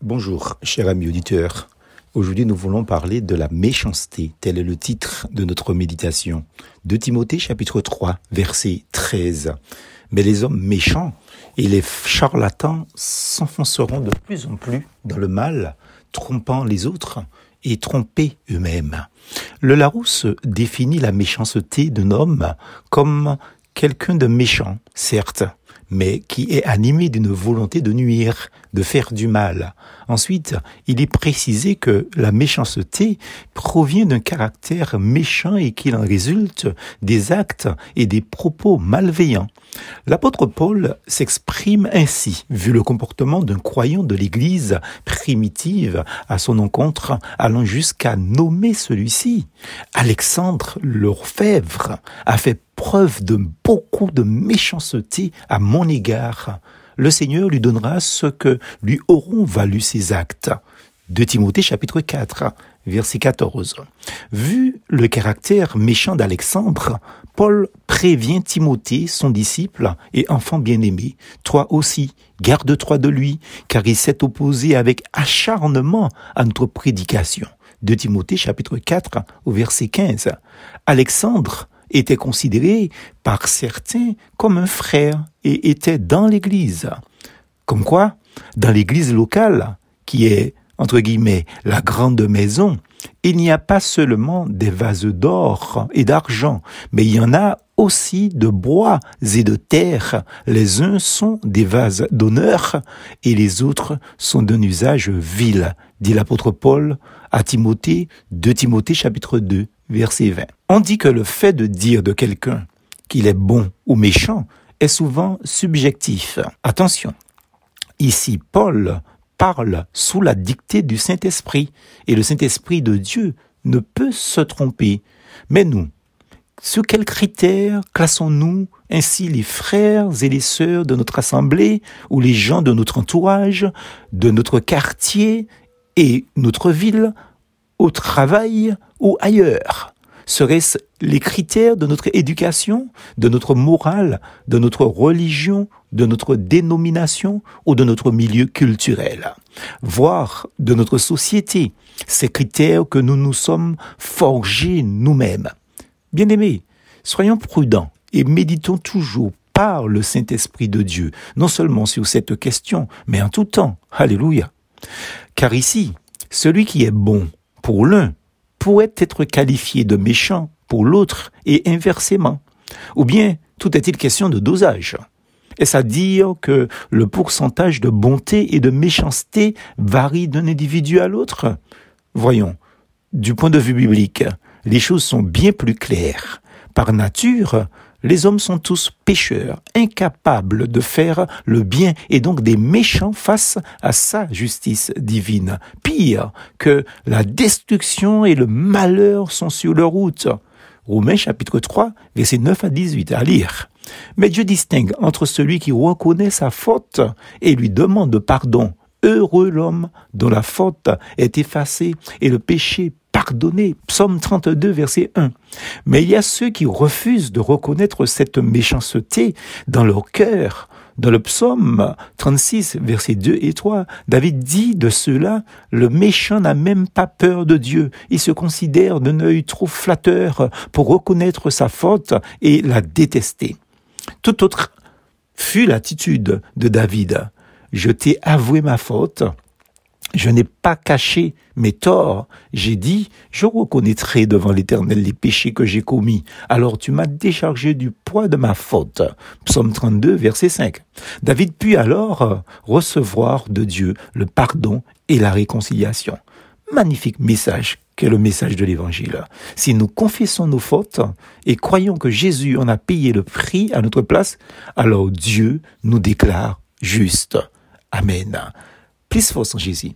Bonjour, cher ami auditeur. Aujourd'hui, nous voulons parler de la méchanceté. Tel est le titre de notre méditation. De Timothée, chapitre 3, verset 13. Mais les hommes méchants et les charlatans s'enfonceront de plus en plus dans le mal, trompant les autres et trompés eux-mêmes. Le Larousse définit la méchanceté d'un homme comme quelqu'un de méchant, certes, mais qui est animé d'une volonté de nuire, de faire du mal. Ensuite, il est précisé que la méchanceté provient d'un caractère méchant et qu'il en résulte des actes et des propos malveillants. L'apôtre Paul s'exprime ainsi, vu le comportement d'un croyant de l'Église primitive à son encontre, allant jusqu'à nommer celui-ci. Alexandre l'Orfèvre a fait preuve de beaucoup de méchanceté à mon égard. Le Seigneur lui donnera ce que lui auront valu ses actes. De Timothée chapitre 4, verset 14. Vu le caractère méchant d'Alexandre, Paul prévient Timothée, son disciple et enfant bien-aimé. Toi aussi, garde-toi de lui, car il s'est opposé avec acharnement à notre prédication. De Timothée chapitre 4 au verset 15. Alexandre était considéré par certains comme un frère et était dans l'église. Comme quoi, dans l'église locale, qui est, entre guillemets, la grande maison, il n'y a pas seulement des vases d'or et d'argent, mais il y en a aussi de bois et de terre. Les uns sont des vases d'honneur et les autres sont d'un usage vil, dit l'apôtre Paul à Timothée, de Timothée chapitre 2, verset 20. On dit que le fait de dire de quelqu'un qu'il est bon ou méchant est souvent subjectif. Attention, ici Paul parle sous la dictée du Saint-Esprit et le Saint-Esprit de Dieu ne peut se tromper. Mais nous, sur quels critères classons-nous ainsi les frères et les sœurs de notre assemblée ou les gens de notre entourage, de notre quartier et notre ville, au travail ou ailleurs? Seraient-ce les critères de notre éducation, de notre morale, de notre religion, de notre dénomination ou de notre milieu culturel? Voire de notre société, ces critères que nous nous sommes forgés nous-mêmes. Bien-aimés, soyons prudents et méditons toujours par le Saint-Esprit de Dieu, non seulement sur cette question, mais en tout temps. Alléluia. Car ici, celui qui est bon pour l'un pourrait être qualifié de méchant pour l'autre et inversement. Ou bien tout est-il question de dosage? Est-ce à dire que le pourcentage de bonté et de méchanceté varie d'un individu à l'autre? Voyons, du point de vue biblique, les choses sont bien plus claires. Par nature, les hommes sont tous pécheurs, incapables de faire le bien et donc des méchants face à sa justice divine. Pire que la destruction et le malheur sont sur leur route. Romains chapitre 3, versets 9 à 18 à lire. Mais Dieu distingue entre celui qui reconnaît sa faute et lui demande pardon. Heureux l'homme dont la faute est effacée et le péché pardonner. Psaume 32, verset 1. Mais il y a ceux qui refusent de reconnaître cette méchanceté dans leur cœur. Dans le psaume 36, verset 2 et 3, David dit de cela, le méchant n'a même pas peur de Dieu. Il se considère d'un œil trop flatteur pour reconnaître sa faute et la détester. Tout autre fut l'attitude de David. Je t'ai avoué ma faute je n'ai pas caché mes torts. J'ai dit, je reconnaîtrai devant l'Éternel les péchés que j'ai commis. Alors tu m'as déchargé du poids de ma faute. Psaume 32, verset 5. David put alors recevoir de Dieu le pardon et la réconciliation. Magnifique message qu'est le message de l'Évangile. Si nous confessons nos fautes et croyons que Jésus en a payé le prix à notre place, alors Dieu nous déclare juste. Amen. Plus force en Jésus.